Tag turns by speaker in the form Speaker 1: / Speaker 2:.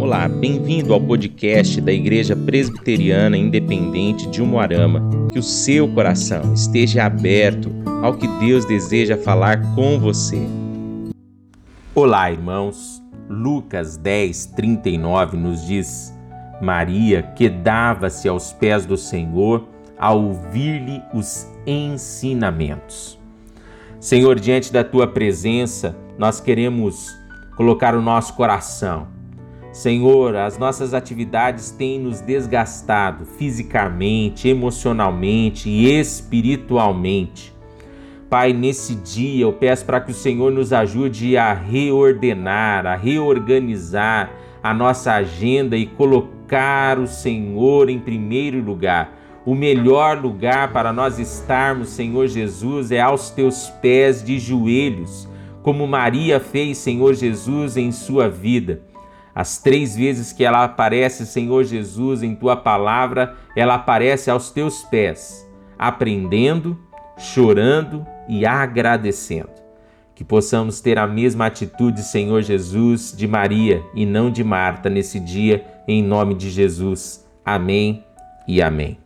Speaker 1: Olá, bem-vindo ao podcast da Igreja Presbiteriana Independente de Umuarama. Que o seu coração esteja aberto ao que Deus deseja falar com você. Olá, irmãos. Lucas 10, 39 nos diz: Maria quedava-se aos pés do Senhor ao ouvir-lhe os ensinamentos. Senhor, diante da tua presença, nós queremos colocar o nosso coração. Senhor, as nossas atividades têm nos desgastado fisicamente, emocionalmente e espiritualmente. Pai, nesse dia eu peço para que o Senhor nos ajude a reordenar, a reorganizar a nossa agenda e colocar o Senhor em primeiro lugar. O melhor lugar para nós estarmos, Senhor Jesus, é aos teus pés de joelhos como Maria fez, Senhor Jesus, em sua vida. As três vezes que ela aparece, Senhor Jesus, em tua palavra, ela aparece aos teus pés, aprendendo, chorando e agradecendo. Que possamos ter a mesma atitude, Senhor Jesus, de Maria e não de Marta nesse dia, em nome de Jesus. Amém e amém.